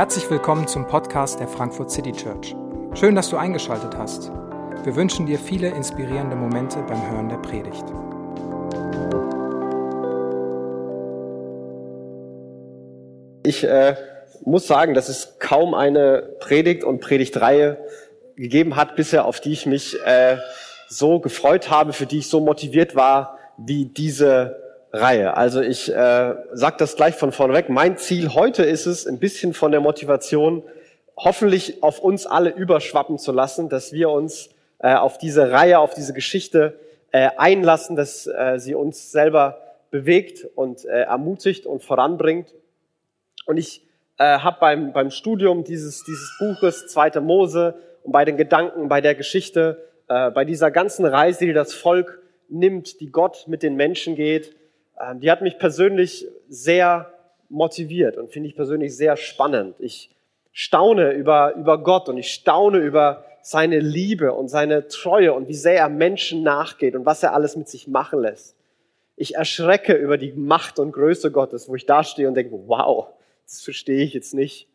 Herzlich willkommen zum Podcast der Frankfurt City Church. Schön, dass du eingeschaltet hast. Wir wünschen dir viele inspirierende Momente beim Hören der Predigt. Ich äh, muss sagen, dass es kaum eine Predigt und Predigtreihe gegeben hat bisher, auf die ich mich äh, so gefreut habe, für die ich so motiviert war, wie diese Reihe. Also ich äh, sage das gleich von vorneweg. Mein Ziel heute ist es, ein bisschen von der Motivation hoffentlich auf uns alle überschwappen zu lassen, dass wir uns äh, auf diese Reihe, auf diese Geschichte äh, einlassen, dass äh, sie uns selber bewegt und äh, ermutigt und voranbringt. Und ich äh, habe beim, beim Studium dieses, dieses Buches, Zweite Mose, und bei den Gedanken, bei der Geschichte, äh, bei dieser ganzen Reise, die das Volk nimmt, die Gott mit den Menschen geht, die hat mich persönlich sehr motiviert und finde ich persönlich sehr spannend. Ich staune über, über Gott und ich staune über seine Liebe und seine Treue und wie sehr er Menschen nachgeht und was er alles mit sich machen lässt. Ich erschrecke über die Macht und Größe Gottes, wo ich da stehe und denke, wow, das verstehe ich jetzt nicht.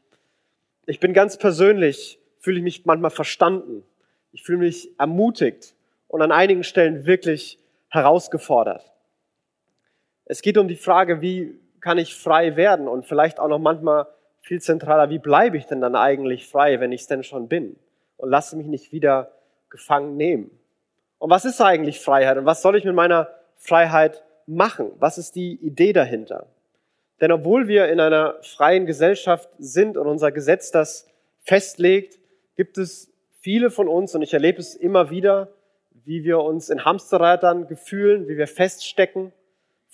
Ich bin ganz persönlich, fühle ich mich manchmal verstanden. Ich fühle mich ermutigt und an einigen Stellen wirklich herausgefordert. Es geht um die Frage, wie kann ich frei werden und vielleicht auch noch manchmal viel zentraler, wie bleibe ich denn dann eigentlich frei, wenn ich es denn schon bin und lasse mich nicht wieder gefangen nehmen. Und was ist eigentlich Freiheit und was soll ich mit meiner Freiheit machen? Was ist die Idee dahinter? Denn obwohl wir in einer freien Gesellschaft sind und unser Gesetz das festlegt, gibt es viele von uns, und ich erlebe es immer wieder, wie wir uns in Hamsterrädern gefühlen, wie wir feststecken,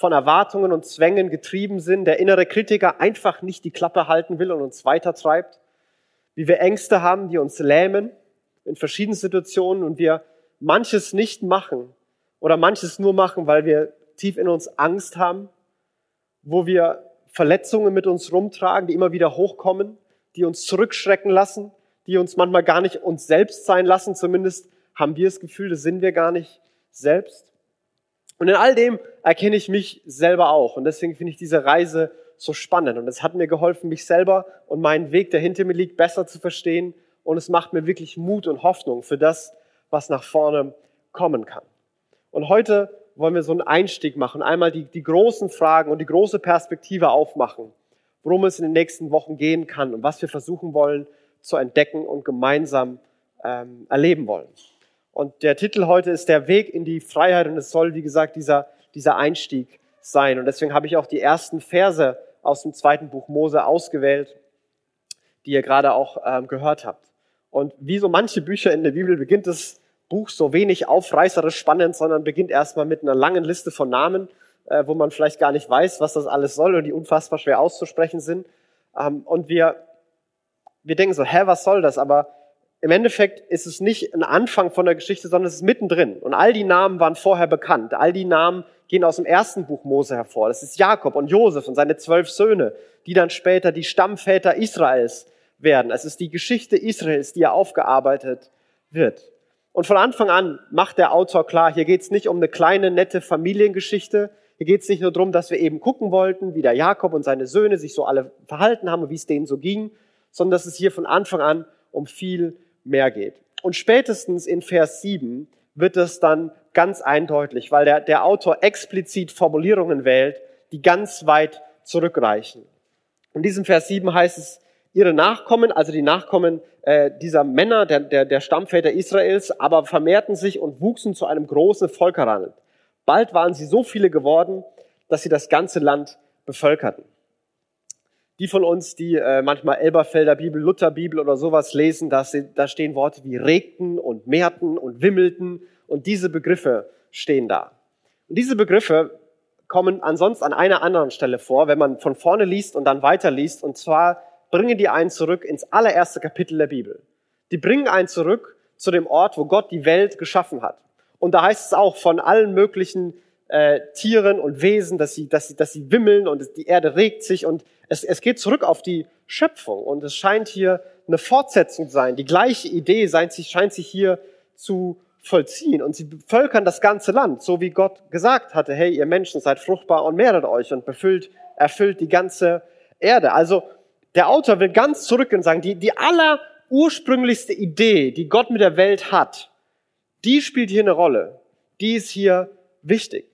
von Erwartungen und Zwängen getrieben sind, der innere Kritiker einfach nicht die Klappe halten will und uns weitertreibt, wie wir Ängste haben, die uns lähmen in verschiedenen Situationen und wir manches nicht machen oder manches nur machen, weil wir tief in uns Angst haben, wo wir Verletzungen mit uns rumtragen, die immer wieder hochkommen, die uns zurückschrecken lassen, die uns manchmal gar nicht uns selbst sein lassen, zumindest haben wir das Gefühl, das sind wir gar nicht selbst. Und in all dem erkenne ich mich selber auch. Und deswegen finde ich diese Reise so spannend. Und es hat mir geholfen, mich selber und meinen Weg, der hinter mir liegt, besser zu verstehen. Und es macht mir wirklich Mut und Hoffnung für das, was nach vorne kommen kann. Und heute wollen wir so einen Einstieg machen, einmal die, die großen Fragen und die große Perspektive aufmachen, worum es in den nächsten Wochen gehen kann und was wir versuchen wollen zu entdecken und gemeinsam ähm, erleben wollen. Und der Titel heute ist der Weg in die Freiheit und es soll, wie gesagt, dieser, dieser Einstieg sein. Und deswegen habe ich auch die ersten Verse aus dem zweiten Buch Mose ausgewählt, die ihr gerade auch ähm, gehört habt. Und wie so manche Bücher in der Bibel beginnt das Buch so wenig aufreißerisch spannend, sondern beginnt erstmal mit einer langen Liste von Namen, äh, wo man vielleicht gar nicht weiß, was das alles soll und die unfassbar schwer auszusprechen sind. Ähm, und wir, wir denken so, hä, was soll das? Aber im Endeffekt ist es nicht ein Anfang von der Geschichte, sondern es ist mittendrin. Und all die Namen waren vorher bekannt. All die Namen gehen aus dem ersten Buch Mose hervor. Das ist Jakob und Josef und seine zwölf Söhne, die dann später die Stammväter Israels werden. Es ist die Geschichte Israels, die ja aufgearbeitet wird. Und von Anfang an macht der Autor klar, hier geht es nicht um eine kleine, nette Familiengeschichte. Hier geht es nicht nur darum, dass wir eben gucken wollten, wie der Jakob und seine Söhne sich so alle verhalten haben und wie es denen so ging, sondern dass es hier von Anfang an um viel mehr geht. Und spätestens in Vers 7 wird es dann ganz eindeutig, weil der, der Autor explizit Formulierungen wählt, die ganz weit zurückreichen. In diesem Vers 7 heißt es, ihre Nachkommen, also die Nachkommen äh, dieser Männer, der, der, der Stammväter Israels, aber vermehrten sich und wuchsen zu einem großen Volk heran. Bald waren sie so viele geworden, dass sie das ganze Land bevölkerten. Die von uns, die äh, manchmal Elberfelder Bibel, Lutherbibel oder sowas lesen, da, da stehen Worte wie regten und mehrten und wimmelten und diese Begriffe stehen da. Und diese Begriffe kommen ansonsten an einer anderen Stelle vor, wenn man von vorne liest und dann weiterliest. Und zwar bringen die einen zurück ins allererste Kapitel der Bibel. Die bringen einen zurück zu dem Ort, wo Gott die Welt geschaffen hat. Und da heißt es auch von allen möglichen äh, Tieren und Wesen, dass sie, dass, sie, dass sie wimmeln und die Erde regt sich und es, es geht zurück auf die Schöpfung und es scheint hier eine Fortsetzung zu sein. Die gleiche Idee scheint sich, hier zu vollziehen und sie bevölkern das ganze Land, so wie Gott gesagt hatte, hey, ihr Menschen seid fruchtbar und mehret euch und befüllt, erfüllt die ganze Erde. Also Der Autor will ganz zurückgehen und sagen, die, die allerursprünglichste Idee, die Gott mit der Welt hat, die spielt hier eine Rolle. Die ist hier wichtig.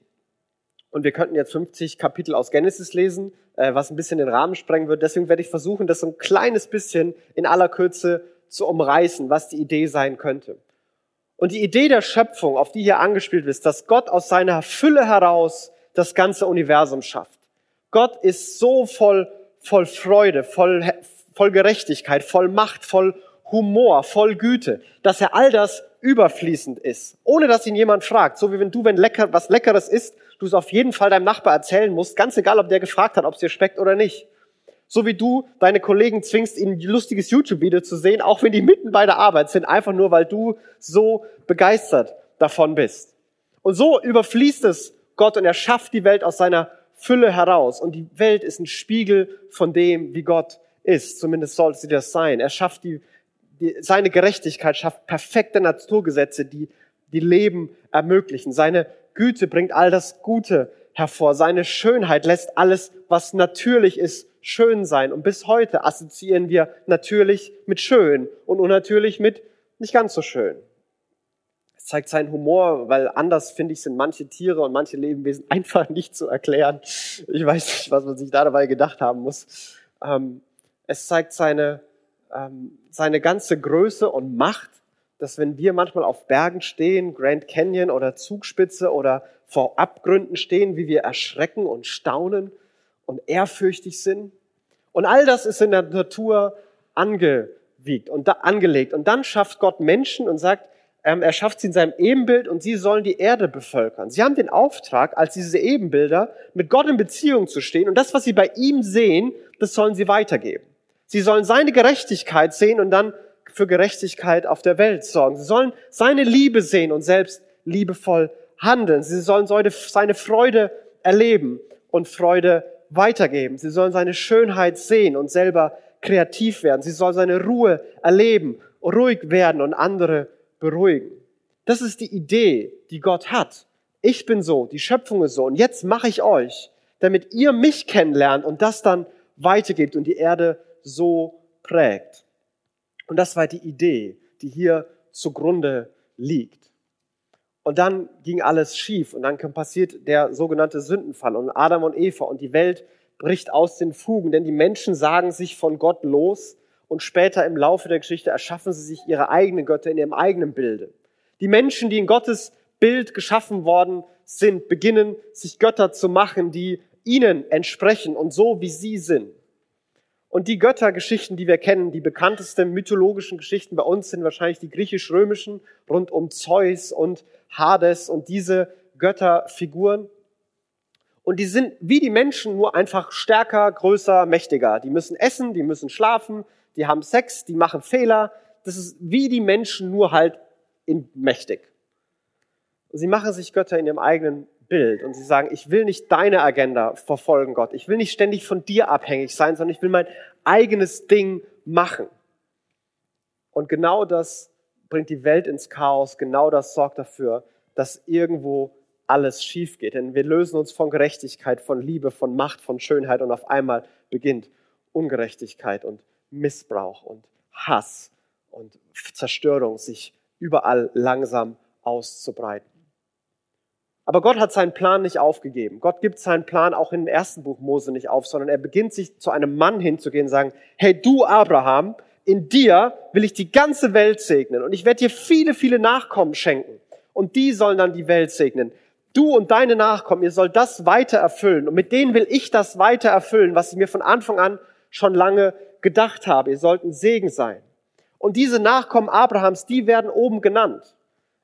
Und wir könnten jetzt 50 Kapitel aus Genesis lesen, äh, was ein bisschen den Rahmen sprengen wird. Deswegen werde ich versuchen, das so ein kleines bisschen in aller Kürze zu umreißen, was die Idee sein könnte. Und die Idee der Schöpfung, auf die hier angespielt ist, dass Gott aus seiner Fülle heraus das ganze Universum schafft. Gott ist so voll, voll Freude, voll, voll Gerechtigkeit, voll Macht, voll Humor, voll Güte, dass er all das überfließend ist, ohne dass ihn jemand fragt. So wie wenn du, wenn lecker, was Leckeres isst, du es auf jeden Fall deinem Nachbar erzählen musst, ganz egal, ob der gefragt hat, ob es dir schmeckt oder nicht. So wie du deine Kollegen zwingst, ihnen ein lustiges YouTube-Video zu sehen, auch wenn die mitten bei der Arbeit sind, einfach nur, weil du so begeistert davon bist. Und so überfließt es Gott und er schafft die Welt aus seiner Fülle heraus. Und die Welt ist ein Spiegel von dem, wie Gott ist. Zumindest sollte sie das sein. Er schafft die, die seine Gerechtigkeit schafft perfekte Naturgesetze, die die Leben ermöglichen. Seine Güte bringt all das Gute hervor. Seine Schönheit lässt alles, was natürlich ist, schön sein. Und bis heute assoziieren wir natürlich mit schön und unnatürlich mit nicht ganz so schön. Es zeigt seinen Humor, weil anders, finde ich, sind manche Tiere und manche Lebewesen einfach nicht zu erklären. Ich weiß nicht, was man sich da dabei gedacht haben muss. Ähm, es zeigt seine, ähm, seine ganze Größe und Macht dass wenn wir manchmal auf Bergen stehen, Grand Canyon oder Zugspitze oder vor Abgründen stehen, wie wir erschrecken und staunen und ehrfürchtig sind. Und all das ist in der Natur angewiegt und da, angelegt. Und dann schafft Gott Menschen und sagt, ähm, er schafft sie in seinem Ebenbild und sie sollen die Erde bevölkern. Sie haben den Auftrag, als diese Ebenbilder mit Gott in Beziehung zu stehen und das, was sie bei ihm sehen, das sollen sie weitergeben. Sie sollen seine Gerechtigkeit sehen und dann für Gerechtigkeit auf der Welt sorgen. Sie sollen seine Liebe sehen und selbst liebevoll handeln. Sie sollen seine Freude erleben und Freude weitergeben. Sie sollen seine Schönheit sehen und selber kreativ werden. Sie sollen seine Ruhe erleben, ruhig werden und andere beruhigen. Das ist die Idee, die Gott hat. Ich bin so, die Schöpfung ist so und jetzt mache ich euch, damit ihr mich kennenlernt und das dann weitergebt und die Erde so prägt. Und das war die Idee, die hier zugrunde liegt. Und dann ging alles schief und dann passiert der sogenannte Sündenfall und Adam und Eva und die Welt bricht aus den Fugen, denn die Menschen sagen sich von Gott los und später im Laufe der Geschichte erschaffen sie sich ihre eigenen Götter in ihrem eigenen Bilde. Die Menschen, die in Gottes Bild geschaffen worden sind, beginnen sich Götter zu machen, die ihnen entsprechen und so wie sie sind. Und die Göttergeschichten, die wir kennen, die bekanntesten mythologischen Geschichten bei uns sind wahrscheinlich die griechisch-römischen rund um Zeus und Hades und diese Götterfiguren. Und die sind wie die Menschen nur einfach stärker, größer, mächtiger. Die müssen essen, die müssen schlafen, die haben Sex, die machen Fehler. Das ist wie die Menschen nur halt in mächtig. Sie machen sich Götter in ihrem eigenen Bild und sie sagen, ich will nicht deine Agenda verfolgen, Gott. Ich will nicht ständig von dir abhängig sein, sondern ich will mein eigenes Ding machen. Und genau das bringt die Welt ins Chaos. Genau das sorgt dafür, dass irgendwo alles schief geht. Denn wir lösen uns von Gerechtigkeit, von Liebe, von Macht, von Schönheit und auf einmal beginnt Ungerechtigkeit und Missbrauch und Hass und Zerstörung sich überall langsam auszubreiten. Aber Gott hat seinen Plan nicht aufgegeben. Gott gibt seinen Plan auch im ersten Buch Mose nicht auf, sondern er beginnt sich zu einem Mann hinzugehen und sagen, hey du Abraham, in dir will ich die ganze Welt segnen und ich werde dir viele, viele Nachkommen schenken und die sollen dann die Welt segnen. Du und deine Nachkommen, ihr sollt das weiter erfüllen und mit denen will ich das weiter erfüllen, was ich mir von Anfang an schon lange gedacht habe. Ihr sollt ein Segen sein. Und diese Nachkommen Abrahams, die werden oben genannt.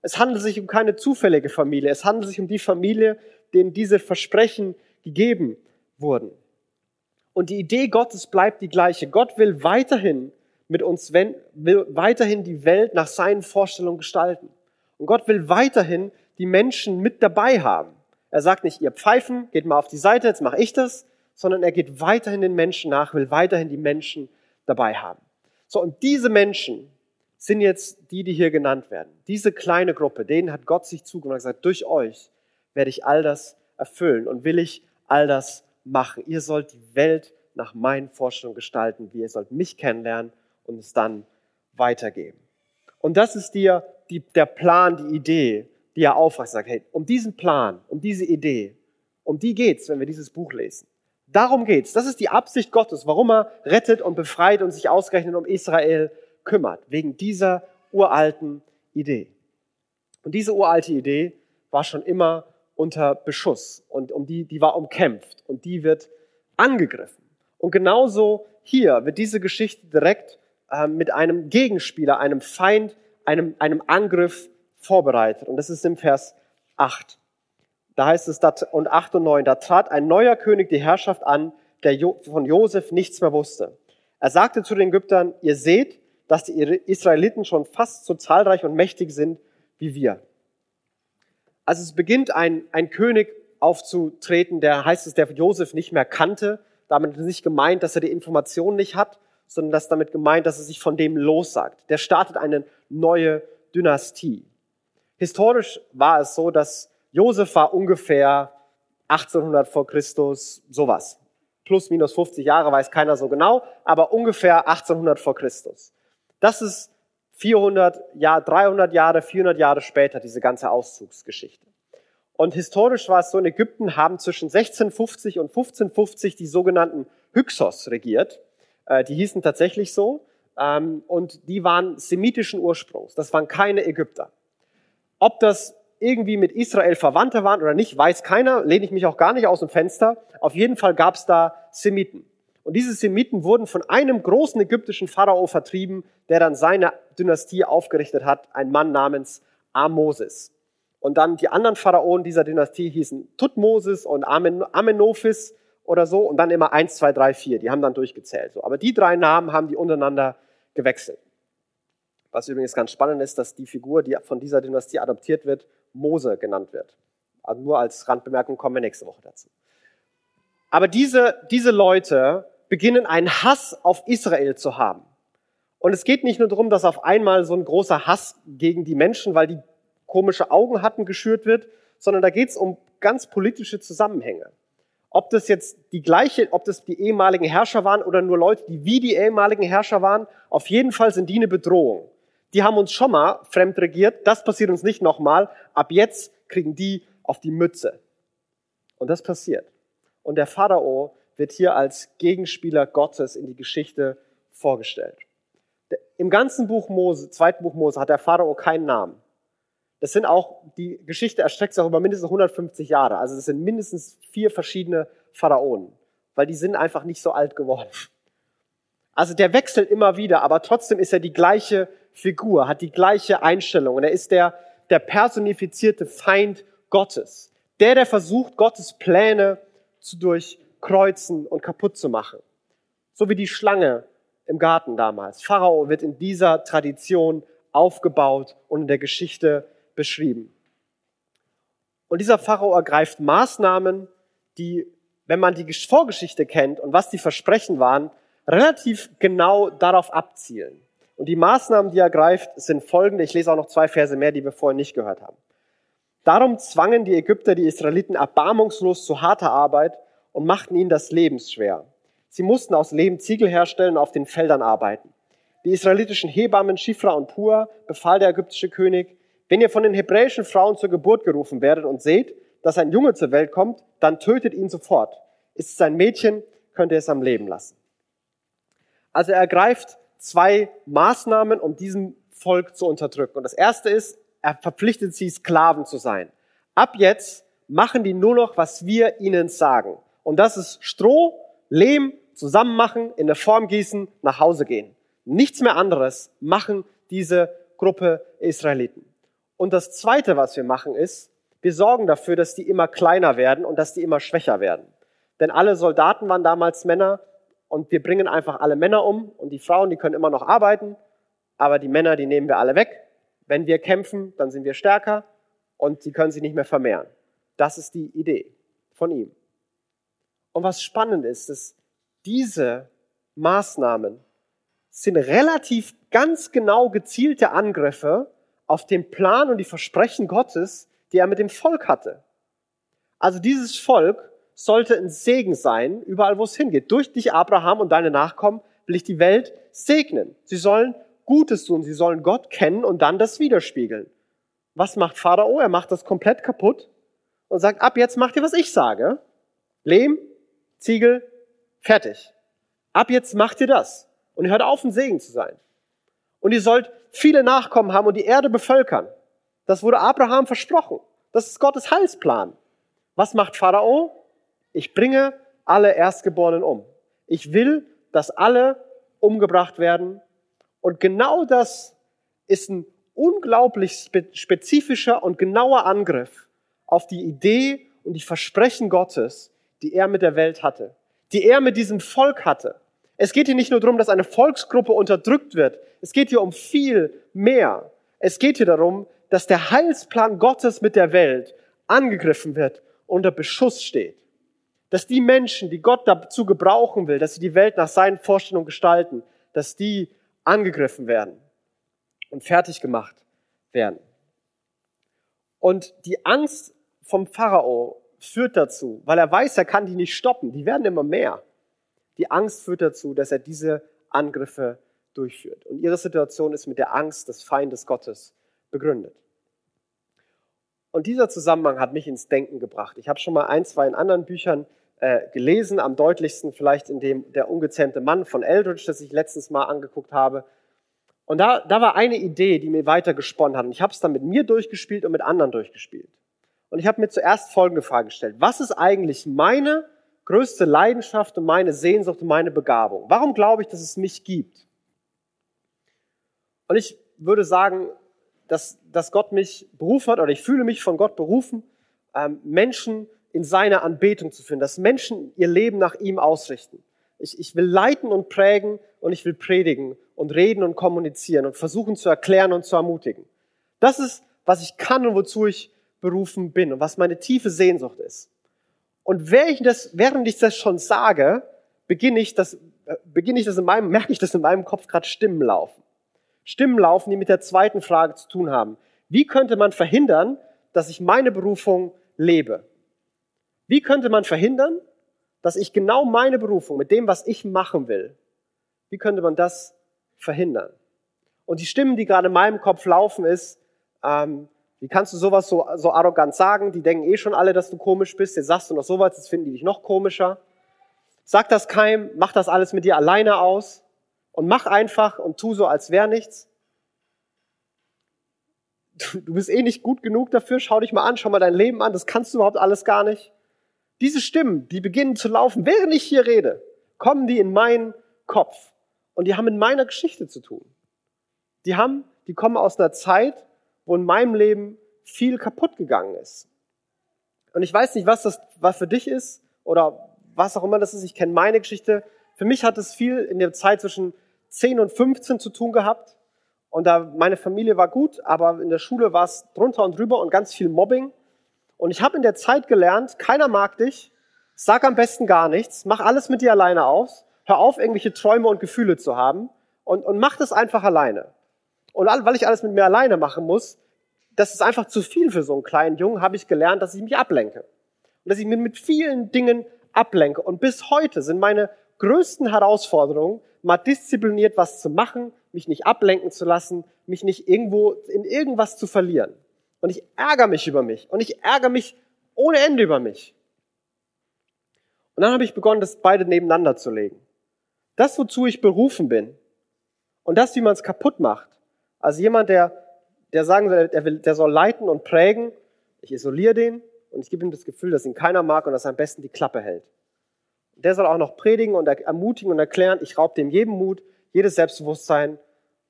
Es handelt sich um keine zufällige Familie. Es handelt sich um die Familie, denen diese Versprechen gegeben wurden. Und die Idee Gottes bleibt die gleiche. Gott will weiterhin mit uns, will weiterhin die Welt nach seinen Vorstellungen gestalten. Und Gott will weiterhin die Menschen mit dabei haben. Er sagt nicht, ihr Pfeifen, geht mal auf die Seite, jetzt mache ich das, sondern er geht weiterhin den Menschen nach, will weiterhin die Menschen dabei haben. So, und diese Menschen, sind jetzt die, die hier genannt werden. Diese kleine Gruppe, denen hat Gott sich zugewandt und gesagt, durch euch werde ich all das erfüllen und will ich all das machen. Ihr sollt die Welt nach meinen Vorstellungen gestalten, wie ihr sollt mich kennenlernen und es dann weitergeben. Und das ist dir die, der Plan, die Idee, die er aufweist. Sagt, hey, um diesen Plan, um diese Idee, um die geht's, wenn wir dieses Buch lesen. Darum geht's. Das ist die Absicht Gottes, warum er rettet und befreit und sich ausgerechnet um Israel kümmert. Wegen dieser uralten Idee. Und diese uralte Idee war schon immer unter Beschuss und um die, die war umkämpft und die wird angegriffen. Und genauso hier wird diese Geschichte direkt äh, mit einem Gegenspieler, einem Feind, einem, einem Angriff vorbereitet. Und das ist im Vers 8. Da heißt es, und 8 und 9, da trat ein neuer König die Herrschaft an, der von Josef nichts mehr wusste. Er sagte zu den Ägyptern, ihr seht, dass die Israeliten schon fast so zahlreich und mächtig sind wie wir. Also es beginnt ein, ein König aufzutreten, der heißt es, der Josef nicht mehr kannte. Damit ist nicht gemeint, dass er die Information nicht hat, sondern das damit gemeint, dass er sich von dem lossagt. Der startet eine neue Dynastie. Historisch war es so, dass Josef war ungefähr 1800 vor Christus, sowas. Plus, minus 50 Jahre weiß keiner so genau, aber ungefähr 1800 vor Christus. Das ist 400 Jahre, 300 Jahre, 400 Jahre später, diese ganze Auszugsgeschichte. Und historisch war es so, in Ägypten haben zwischen 1650 und 1550 die sogenannten Hyksos regiert. Äh, die hießen tatsächlich so. Ähm, und die waren semitischen Ursprungs. Das waren keine Ägypter. Ob das irgendwie mit Israel Verwandte waren oder nicht, weiß keiner, lehne ich mich auch gar nicht aus dem Fenster. Auf jeden Fall gab es da Semiten. Und diese Semiten wurden von einem großen ägyptischen Pharao vertrieben, der dann seine Dynastie aufgerichtet hat, ein Mann namens Amosis. Und dann die anderen Pharaonen dieser Dynastie hießen Tutmosis und Amen Amenophis oder so und dann immer eins, zwei, drei, vier. Die haben dann durchgezählt. So. Aber die drei Namen haben die untereinander gewechselt. Was übrigens ganz spannend ist, dass die Figur, die von dieser Dynastie adoptiert wird, Mose genannt wird. Also nur als Randbemerkung kommen wir nächste Woche dazu. Aber diese, diese Leute beginnen einen Hass auf Israel zu haben. Und es geht nicht nur darum, dass auf einmal so ein großer Hass gegen die Menschen, weil die komische Augen hatten, geschürt wird, sondern da geht es um ganz politische Zusammenhänge. Ob das jetzt die gleiche, ob das die ehemaligen Herrscher waren oder nur Leute, die wie die ehemaligen Herrscher waren, auf jeden Fall sind die eine Bedrohung die haben uns schon mal fremd regiert, das passiert uns nicht nochmal, ab jetzt kriegen die auf die Mütze. Und das passiert. Und der Pharao wird hier als Gegenspieler Gottes in die Geschichte vorgestellt. Im ganzen Buch Mose, zweiten Buch Mose, hat der Pharao keinen Namen. Das sind auch, die Geschichte erstreckt sich auch über mindestens 150 Jahre. Also das sind mindestens vier verschiedene Pharaonen, weil die sind einfach nicht so alt geworden. Also der wechselt immer wieder, aber trotzdem ist er die gleiche Figur, hat die gleiche Einstellung und er ist der, der personifizierte Feind Gottes. Der, der versucht, Gottes Pläne zu durchkreuzen und kaputt zu machen. So wie die Schlange im Garten damals. Pharao wird in dieser Tradition aufgebaut und in der Geschichte beschrieben. Und dieser Pharao ergreift Maßnahmen, die, wenn man die Vorgeschichte kennt und was die Versprechen waren, relativ genau darauf abzielen. Und die Maßnahmen, die er greift, sind folgende. Ich lese auch noch zwei Verse mehr, die wir vorhin nicht gehört haben. Darum zwangen die Ägypter die Israeliten erbarmungslos zu harter Arbeit und machten ihnen das Leben schwer. Sie mussten aus Lehm Ziegel herstellen und auf den Feldern arbeiten. Die israelitischen Hebammen Schifra und Pua befahl der ägyptische König, wenn ihr von den hebräischen Frauen zur Geburt gerufen werdet und seht, dass ein Junge zur Welt kommt, dann tötet ihn sofort. Ist es ein Mädchen, könnt ihr es am Leben lassen. Also er ergreift zwei Maßnahmen, um diesem Volk zu unterdrücken. Und das erste ist, er verpflichtet sie, Sklaven zu sein. Ab jetzt machen die nur noch, was wir ihnen sagen. Und das ist Stroh, Lehm, zusammen machen, in eine Form gießen, nach Hause gehen. Nichts mehr anderes machen diese Gruppe Israeliten. Und das zweite, was wir machen, ist, wir sorgen dafür, dass die immer kleiner werden und dass die immer schwächer werden. Denn alle Soldaten waren damals Männer und wir bringen einfach alle Männer um und die Frauen, die können immer noch arbeiten, aber die Männer, die nehmen wir alle weg. Wenn wir kämpfen, dann sind wir stärker und die können sich nicht mehr vermehren. Das ist die Idee von ihm. Und was spannend ist, dass diese Maßnahmen sind relativ ganz genau gezielte Angriffe auf den Plan und die Versprechen Gottes, die er mit dem Volk hatte. Also dieses Volk sollte ein Segen sein, überall wo es hingeht. Durch dich, Abraham und deine Nachkommen, will ich die Welt segnen. Sie sollen Gutes tun, sie sollen Gott kennen und dann das widerspiegeln. Was macht Pharao? Er macht das komplett kaputt und sagt, ab jetzt macht ihr, was ich sage. Lehm, Ziegel, fertig. Ab jetzt macht ihr das. Und ihr hört auf, ein Segen zu sein. Und ihr sollt viele Nachkommen haben und die Erde bevölkern. Das wurde Abraham versprochen. Das ist Gottes Heilsplan. Was macht Pharao? Ich bringe alle Erstgeborenen um. Ich will, dass alle umgebracht werden. Und genau das ist ein unglaublich spezifischer und genauer Angriff auf die Idee und die Versprechen Gottes, die er mit der Welt hatte, die er mit diesem Volk hatte. Es geht hier nicht nur darum, dass eine Volksgruppe unterdrückt wird. Es geht hier um viel mehr. Es geht hier darum, dass der Heilsplan Gottes mit der Welt angegriffen wird, unter Beschuss steht. Dass die Menschen, die Gott dazu gebrauchen will, dass sie die Welt nach seinen Vorstellungen gestalten, dass die angegriffen werden und fertig gemacht werden. Und die Angst vom Pharao führt dazu, weil er weiß, er kann die nicht stoppen, die werden immer mehr. Die Angst führt dazu, dass er diese Angriffe durchführt. Und ihre Situation ist mit der Angst des Feindes Gottes begründet. Und dieser Zusammenhang hat mich ins Denken gebracht. Ich habe schon mal ein, zwei in anderen Büchern äh, gelesen, am deutlichsten vielleicht in dem Der ungezähmte Mann von Eldridge, das ich letztens mal angeguckt habe. Und da, da war eine Idee, die mir weiter gesponnen hat. Und ich habe es dann mit mir durchgespielt und mit anderen durchgespielt. Und ich habe mir zuerst folgende Frage gestellt. Was ist eigentlich meine größte Leidenschaft und meine Sehnsucht und meine Begabung? Warum glaube ich, dass es mich gibt? Und ich würde sagen, dass, dass Gott mich berufen hat, oder ich fühle mich von Gott berufen, ähm, Menschen in seine Anbetung zu führen, dass Menschen ihr Leben nach ihm ausrichten. Ich, ich will leiten und prägen und ich will predigen und reden und kommunizieren und versuchen zu erklären und zu ermutigen. Das ist, was ich kann und wozu ich berufen bin und was meine tiefe Sehnsucht ist. Und während ich das, schon sage, beginne ich das, äh, beginne ich das in meinem, merke ich, dass in meinem Kopf gerade Stimmen laufen. Stimmen laufen, die mit der zweiten Frage zu tun haben. Wie könnte man verhindern, dass ich meine Berufung lebe? Wie könnte man verhindern, dass ich genau meine Berufung mit dem, was ich machen will, wie könnte man das verhindern? Und die Stimmen, die gerade in meinem Kopf laufen, ist, ähm, wie kannst du sowas so, so arrogant sagen? Die denken eh schon alle, dass du komisch bist. Jetzt sagst du noch sowas, jetzt finden die dich noch komischer. Sag das keinem, mach das alles mit dir alleine aus und mach einfach und tu so, als wäre nichts. Du bist eh nicht gut genug dafür, schau dich mal an, schau mal dein Leben an, das kannst du überhaupt alles gar nicht. Diese Stimmen, die beginnen zu laufen, während ich hier rede, kommen die in meinen Kopf und die haben mit meiner Geschichte zu tun. Die haben, die kommen aus einer Zeit, wo in meinem Leben viel kaputt gegangen ist. Und ich weiß nicht, was das was für dich ist oder was auch immer das ist. Ich kenne meine Geschichte. Für mich hat es viel in der Zeit zwischen 10 und 15 zu tun gehabt. Und da meine Familie war gut, aber in der Schule war es drunter und drüber und ganz viel Mobbing. Und ich habe in der Zeit gelernt, keiner mag dich, sag am besten gar nichts, mach alles mit dir alleine aus, hör auf, irgendwelche Träume und Gefühle zu haben und, und mach das einfach alleine. Und weil ich alles mit mir alleine machen muss, das ist einfach zu viel für so einen kleinen Jungen, habe ich gelernt, dass ich mich ablenke. Und dass ich mich mit vielen Dingen ablenke. Und bis heute sind meine größten Herausforderungen, mal diszipliniert was zu machen, mich nicht ablenken zu lassen, mich nicht irgendwo in irgendwas zu verlieren. Und ich ärgere mich über mich. Und ich ärgere mich ohne Ende über mich. Und dann habe ich begonnen, das beide nebeneinander zu legen. Das, wozu ich berufen bin und das, wie man es kaputt macht. Also jemand, der, der sagen soll, der, will, der soll leiten und prägen, ich isoliere den und ich gebe ihm das Gefühl, dass ihn keiner mag und dass er am besten die Klappe hält. Der soll auch noch predigen und ermutigen und erklären, ich raube dem jeden Mut, jedes Selbstbewusstsein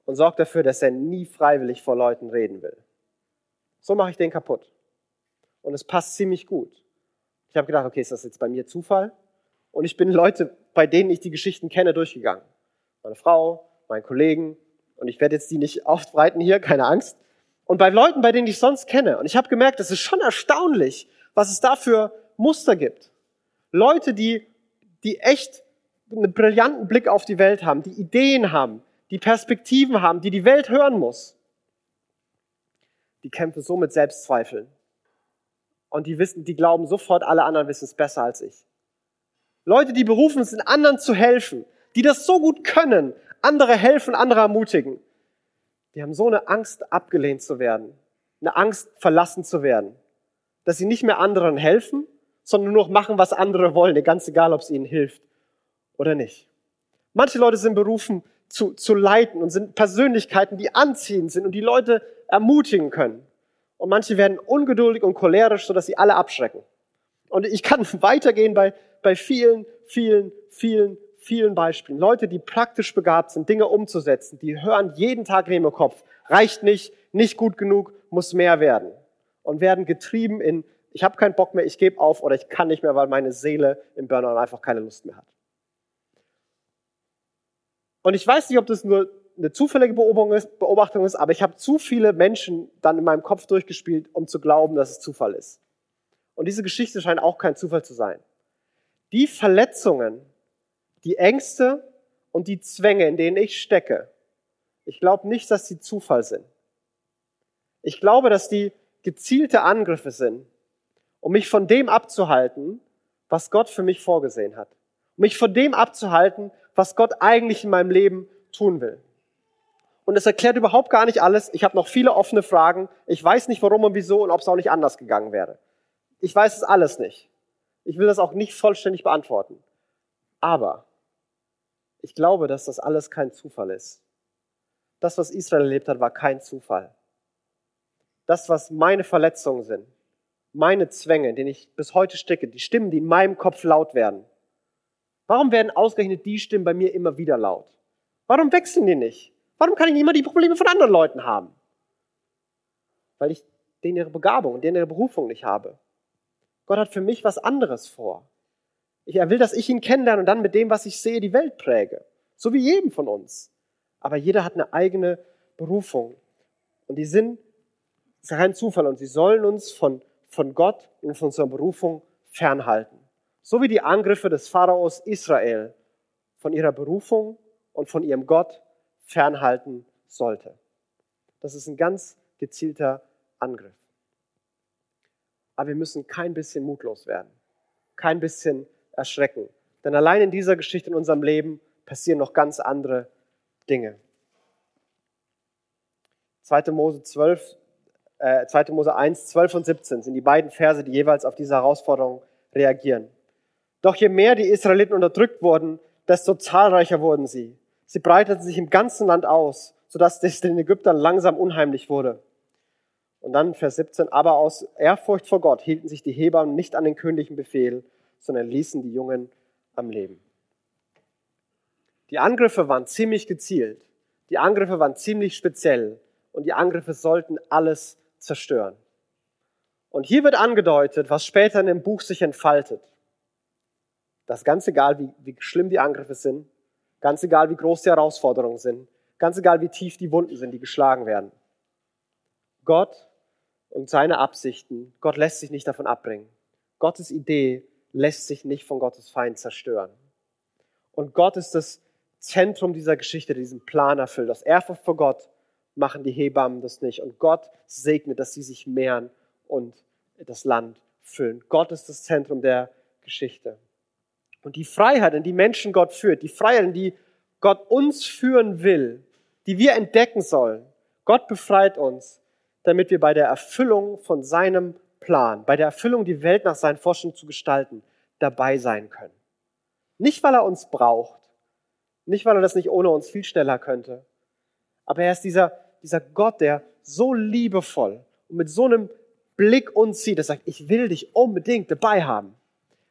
und sorge dafür, dass er nie freiwillig vor Leuten reden will. So mache ich den kaputt. Und es passt ziemlich gut. Ich habe gedacht, okay, ist das jetzt bei mir Zufall? Und ich bin Leute, bei denen ich die Geschichten kenne, durchgegangen. Meine Frau, meinen Kollegen. Und ich werde jetzt die nicht aufbreiten hier, keine Angst. Und bei Leuten, bei denen ich sonst kenne. Und ich habe gemerkt, es ist schon erstaunlich, was es da für Muster gibt. Leute, die die echt einen brillanten Blick auf die Welt haben, die Ideen haben, die Perspektiven haben, die die Welt hören muss, die kämpfen so mit Selbstzweifeln Und die wissen, die glauben sofort, alle anderen wissen es besser als ich. Leute, die berufen sind, anderen zu helfen, die das so gut können, andere helfen, andere ermutigen, die haben so eine Angst, abgelehnt zu werden, eine Angst, verlassen zu werden, dass sie nicht mehr anderen helfen, sondern nur noch machen, was andere wollen, ganz egal, ob es ihnen hilft oder nicht. Manche Leute sind berufen zu, zu leiten und sind Persönlichkeiten, die anziehend sind und die Leute ermutigen können. Und manche werden ungeduldig und cholerisch, sodass sie alle abschrecken. Und ich kann weitergehen bei, bei vielen, vielen, vielen, vielen Beispielen. Leute, die praktisch begabt sind, Dinge umzusetzen, die hören jeden Tag ihrem Kopf. Reicht nicht, nicht gut genug, muss mehr werden. Und werden getrieben in, ich habe keinen Bock mehr, ich gebe auf oder ich kann nicht mehr, weil meine Seele im Burnout einfach keine Lust mehr hat. Und ich weiß nicht, ob das nur eine zufällige Beobachtung ist, aber ich habe zu viele Menschen dann in meinem Kopf durchgespielt, um zu glauben, dass es Zufall ist. Und diese Geschichte scheint auch kein Zufall zu sein. Die Verletzungen, die Ängste und die Zwänge, in denen ich stecke, ich glaube nicht, dass sie Zufall sind. Ich glaube, dass die gezielte Angriffe sind, um mich von dem abzuhalten, was Gott für mich vorgesehen hat. Um mich von dem abzuhalten, was Gott eigentlich in meinem Leben tun will. Und es erklärt überhaupt gar nicht alles. Ich habe noch viele offene Fragen. Ich weiß nicht, warum und wieso und ob es auch nicht anders gegangen wäre. Ich weiß es alles nicht. Ich will das auch nicht vollständig beantworten. Aber ich glaube, dass das alles kein Zufall ist. Das, was Israel erlebt hat, war kein Zufall. Das, was meine Verletzungen sind, meine Zwänge, in denen ich bis heute stecke, die Stimmen, die in meinem Kopf laut werden. Warum werden ausgerechnet die Stimmen bei mir immer wieder laut? Warum wechseln die nicht? Warum kann ich immer die Probleme von anderen Leuten haben? Weil ich denen ihre Begabung und denen ihre Berufung nicht habe. Gott hat für mich was anderes vor. Er will, dass ich ihn kennenlerne und dann mit dem, was ich sehe, die Welt präge. So wie jedem von uns. Aber jeder hat eine eigene Berufung. Und die sind, ist kein Zufall. Und sie sollen uns von, von Gott und von unserer Berufung fernhalten. So wie die Angriffe des Pharaos Israel von ihrer Berufung und von ihrem Gott fernhalten sollte. Das ist ein ganz gezielter Angriff. Aber wir müssen kein bisschen mutlos werden, kein bisschen erschrecken. Denn allein in dieser Geschichte in unserem Leben passieren noch ganz andere Dinge. 2. Mose 12, äh, 2. Mose 1, 12 und 17 sind die beiden Verse, die jeweils auf diese Herausforderung reagieren. Doch je mehr die Israeliten unterdrückt wurden, desto zahlreicher wurden sie. Sie breiteten sich im ganzen Land aus, sodass es den Ägyptern langsam unheimlich wurde. Und dann Vers 17, aber aus Ehrfurcht vor Gott hielten sich die Hebammen nicht an den königlichen Befehl, sondern ließen die Jungen am Leben. Die Angriffe waren ziemlich gezielt. Die Angriffe waren ziemlich speziell. Und die Angriffe sollten alles zerstören. Und hier wird angedeutet, was später in dem Buch sich entfaltet. Das ganz egal, wie, wie schlimm die Angriffe sind, ganz egal, wie groß die Herausforderungen sind, ganz egal, wie tief die Wunden sind, die geschlagen werden. Gott und seine Absichten, Gott lässt sich nicht davon abbringen. Gottes Idee lässt sich nicht von Gottes Feind zerstören. Und Gott ist das Zentrum dieser Geschichte, diesen Plan erfüllt. Aus Ehrfurcht vor Gott machen die Hebammen das nicht. Und Gott segnet, dass sie sich mehren und das Land füllen. Gott ist das Zentrum der Geschichte. Und die Freiheit, in die Menschen Gott führt, die Freiheit, in die Gott uns führen will, die wir entdecken sollen, Gott befreit uns, damit wir bei der Erfüllung von seinem Plan, bei der Erfüllung, die Welt nach seinen Forschungen zu gestalten, dabei sein können. Nicht, weil er uns braucht, nicht, weil er das nicht ohne uns viel schneller könnte, aber er ist dieser, dieser Gott, der so liebevoll und mit so einem Blick uns sieht, der sagt, ich will dich unbedingt dabei haben.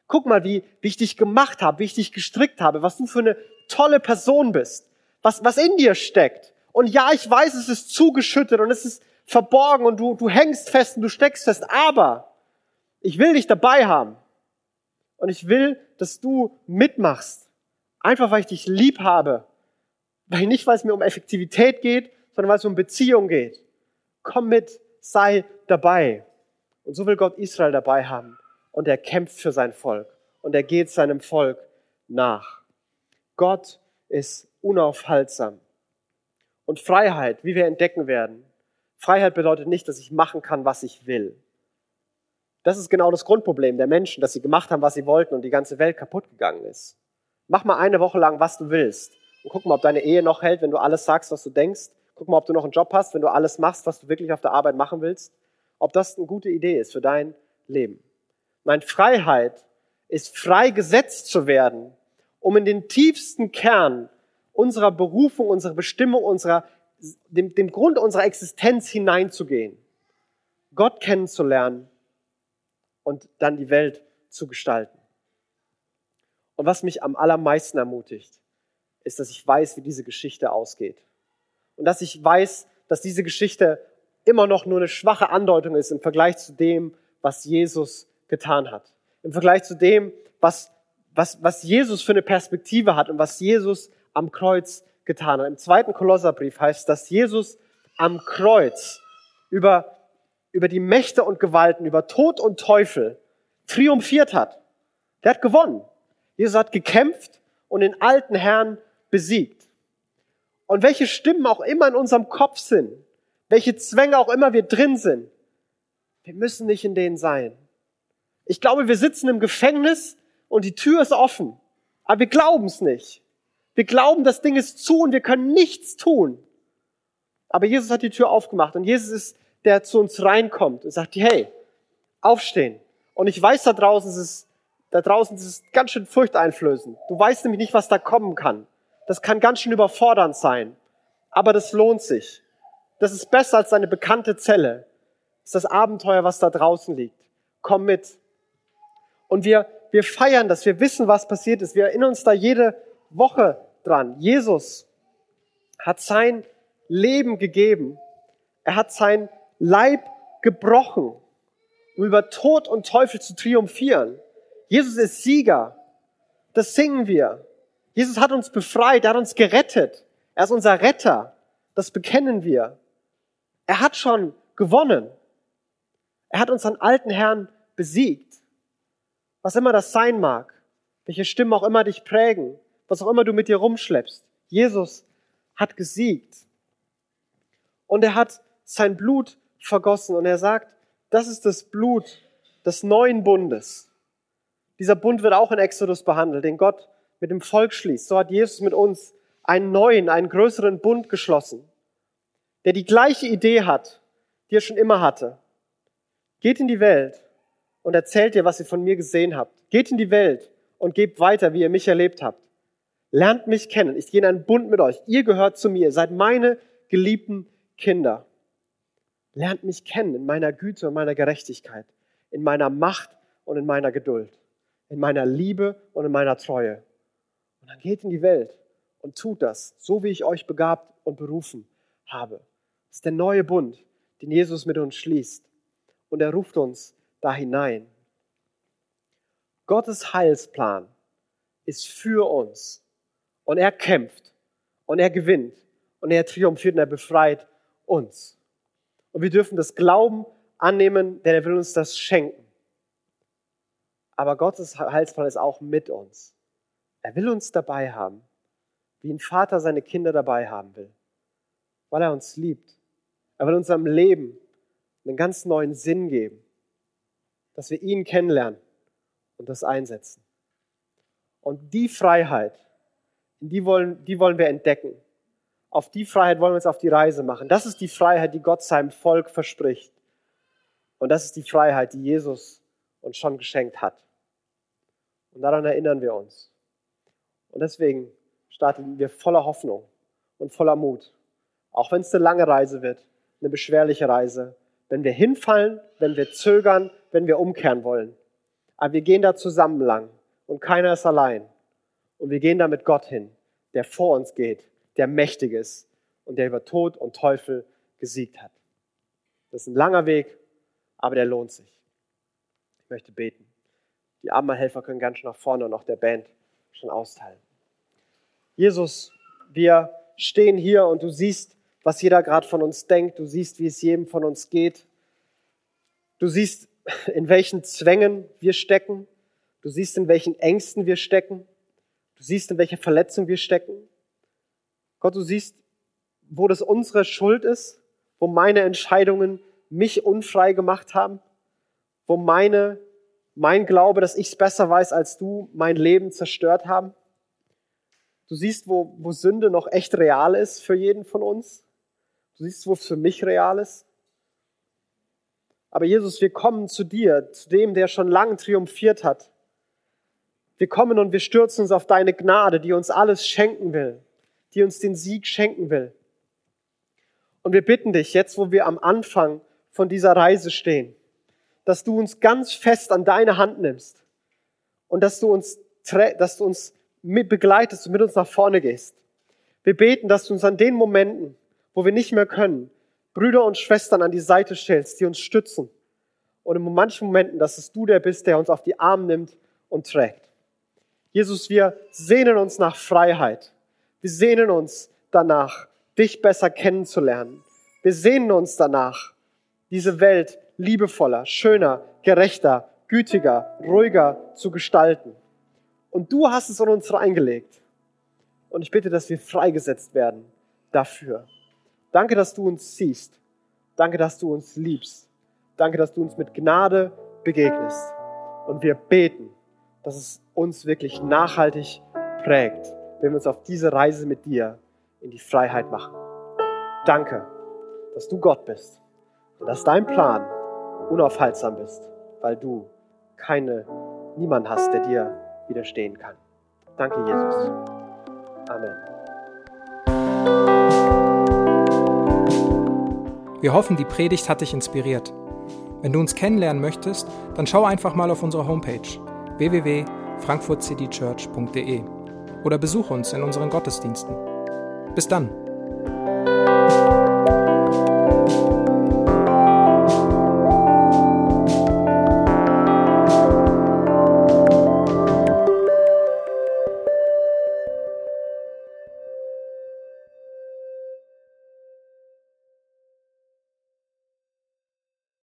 Guck mal, wie, wie ich dich gemacht habe, wie ich dich gestrickt habe, was du für eine tolle Person bist, was, was in dir steckt. Und ja, ich weiß, es ist zugeschüttet und es ist verborgen und du, du hängst fest und du steckst fest, aber ich will dich dabei haben. Und ich will, dass du mitmachst. Einfach weil ich dich lieb habe. Weil nicht, weil es mir um Effektivität geht, sondern weil es um Beziehung geht. Komm mit, sei dabei. Und so will Gott Israel dabei haben und er kämpft für sein Volk und er geht seinem Volk nach. Gott ist unaufhaltsam. Und Freiheit, wie wir entdecken werden, Freiheit bedeutet nicht, dass ich machen kann, was ich will. Das ist genau das Grundproblem der Menschen, dass sie gemacht haben, was sie wollten und die ganze Welt kaputt gegangen ist. Mach mal eine Woche lang, was du willst. Und guck mal, ob deine Ehe noch hält, wenn du alles sagst, was du denkst. Guck mal, ob du noch einen Job hast, wenn du alles machst, was du wirklich auf der Arbeit machen willst. Ob das eine gute Idee ist für dein Leben. Nein, Freiheit ist frei gesetzt zu werden, um in den tiefsten Kern unserer Berufung, unserer Bestimmung, unserer, dem, dem Grund unserer Existenz hineinzugehen. Gott kennenzulernen und dann die Welt zu gestalten. Und was mich am allermeisten ermutigt, ist, dass ich weiß, wie diese Geschichte ausgeht. Und dass ich weiß, dass diese Geschichte immer noch nur eine schwache Andeutung ist im Vergleich zu dem, was Jesus getan hat. Im Vergleich zu dem, was, was, was Jesus für eine Perspektive hat und was Jesus am Kreuz getan hat. Im zweiten Kolosserbrief heißt, dass Jesus am Kreuz über, über die Mächte und Gewalten, über Tod und Teufel triumphiert hat. Der hat gewonnen. Jesus hat gekämpft und den alten Herrn besiegt. Und welche Stimmen auch immer in unserem Kopf sind, welche Zwänge auch immer wir drin sind, wir müssen nicht in denen sein. Ich glaube, wir sitzen im Gefängnis und die Tür ist offen, aber wir glauben es nicht. Wir glauben, das Ding ist zu und wir können nichts tun. Aber Jesus hat die Tür aufgemacht und Jesus ist der, der zu uns reinkommt und sagt, hey, aufstehen. Und ich weiß, da draußen ist es, da draußen ist es ganz schön furchteinflößend. Du weißt nämlich nicht, was da kommen kann. Das kann ganz schön überfordernd sein. Aber das lohnt sich. Das ist besser als deine bekannte Zelle. Das ist das Abenteuer, was da draußen liegt. Komm mit. Und wir, wir feiern das. Wir wissen, was passiert ist. Wir erinnern uns da jede Woche dran. Jesus hat sein Leben gegeben. Er hat sein Leib gebrochen, um über Tod und Teufel zu triumphieren. Jesus ist Sieger. Das singen wir. Jesus hat uns befreit, er hat uns gerettet. Er ist unser Retter. Das bekennen wir. Er hat schon gewonnen. Er hat unseren alten Herrn besiegt. Was immer das sein mag, welche Stimmen auch immer dich prägen, was auch immer du mit dir rumschleppst. Jesus hat gesiegt. Und er hat sein Blut vergossen. Und er sagt, das ist das Blut des neuen Bundes. Dieser Bund wird auch in Exodus behandelt, den Gott mit dem Volk schließt. So hat Jesus mit uns einen neuen, einen größeren Bund geschlossen, der die gleiche Idee hat, die er schon immer hatte. Geht in die Welt und erzählt ihr, was ihr von mir gesehen habt. Geht in die Welt und gebt weiter, wie ihr mich erlebt habt. Lernt mich kennen. Ich gehe in einen Bund mit euch. Ihr gehört zu mir. Seid meine geliebten Kinder. Lernt mich kennen in meiner Güte und meiner Gerechtigkeit, in meiner Macht und in meiner Geduld, in meiner Liebe und in meiner Treue. Und dann geht in die Welt und tut das, so wie ich euch begabt und berufen habe. Das ist der neue Bund, den Jesus mit uns schließt. Und er ruft uns da hinein. Gottes Heilsplan ist für uns. Und er kämpft. Und er gewinnt. Und er triumphiert und er befreit uns. Und wir dürfen das Glauben annehmen, denn er will uns das schenken. Aber Gottes Heilsplan ist auch mit uns. Er will uns dabei haben, wie ein Vater seine Kinder dabei haben will, weil er uns liebt. Er will unserem Leben einen ganz neuen Sinn geben, dass wir ihn kennenlernen und das einsetzen. Und die Freiheit, die wollen, die wollen wir entdecken. Auf die Freiheit wollen wir uns auf die Reise machen. Das ist die Freiheit, die Gott seinem Volk verspricht. Und das ist die Freiheit, die Jesus uns schon geschenkt hat. Und daran erinnern wir uns. Und deswegen starten wir voller Hoffnung und voller Mut. Auch wenn es eine lange Reise wird, eine beschwerliche Reise. Wenn wir hinfallen, wenn wir zögern, wenn wir umkehren wollen. Aber wir gehen da zusammen lang und keiner ist allein. Und wir gehen da mit Gott hin, der vor uns geht, der mächtig ist und der über Tod und Teufel gesiegt hat. Das ist ein langer Weg, aber der lohnt sich. Ich möchte beten. Die Abendmahlhelfer können ganz schön nach vorne und auch der Band schon austeilen. Jesus, wir stehen hier und du siehst, was jeder gerade von uns denkt. Du siehst, wie es jedem von uns geht. Du siehst, in welchen Zwängen wir stecken. Du siehst, in welchen Ängsten wir stecken. Du siehst, in welcher Verletzung wir stecken. Gott, du siehst, wo das unsere Schuld ist, wo meine Entscheidungen mich unfrei gemacht haben. wo meine, mein Glaube, dass ich es besser weiß als du, mein Leben zerstört haben. Du siehst, wo, wo Sünde noch echt real ist für jeden von uns. Du siehst, wo es für mich real ist. Aber Jesus, wir kommen zu dir, zu dem, der schon lange triumphiert hat. Wir kommen und wir stürzen uns auf deine Gnade, die uns alles schenken will, die uns den Sieg schenken will. Und wir bitten dich, jetzt wo wir am Anfang von dieser Reise stehen, dass du uns ganz fest an deine Hand nimmst und dass du uns, dass du uns mit begleitest und mit uns nach vorne gehst. Wir beten, dass du uns an den Momenten, wo wir nicht mehr können, Brüder und Schwestern an die Seite stellst, die uns stützen. Und in manchen Momenten, dass es du der bist, der uns auf die Arme nimmt und trägt. Jesus, wir sehnen uns nach Freiheit. Wir sehnen uns danach, dich besser kennenzulernen. Wir sehnen uns danach, diese Welt liebevoller, schöner, gerechter, gütiger, ruhiger zu gestalten. Und du hast es in uns reingelegt. Und ich bitte, dass wir freigesetzt werden dafür. Danke, dass du uns siehst. Danke, dass du uns liebst. Danke, dass du uns mit Gnade begegnest. Und wir beten, dass es uns wirklich nachhaltig prägt, wenn wir uns auf diese Reise mit dir in die Freiheit machen. Danke, dass du Gott bist und dass dein Plan unaufhaltsam ist, weil du keine, niemand hast, der dir widerstehen kann. Danke, Jesus. Amen. Wir hoffen, die Predigt hat dich inspiriert. Wenn du uns kennenlernen möchtest, dann schau einfach mal auf unsere Homepage www.frankfurtcitychurch.de oder besuche uns in unseren Gottesdiensten. Bis dann!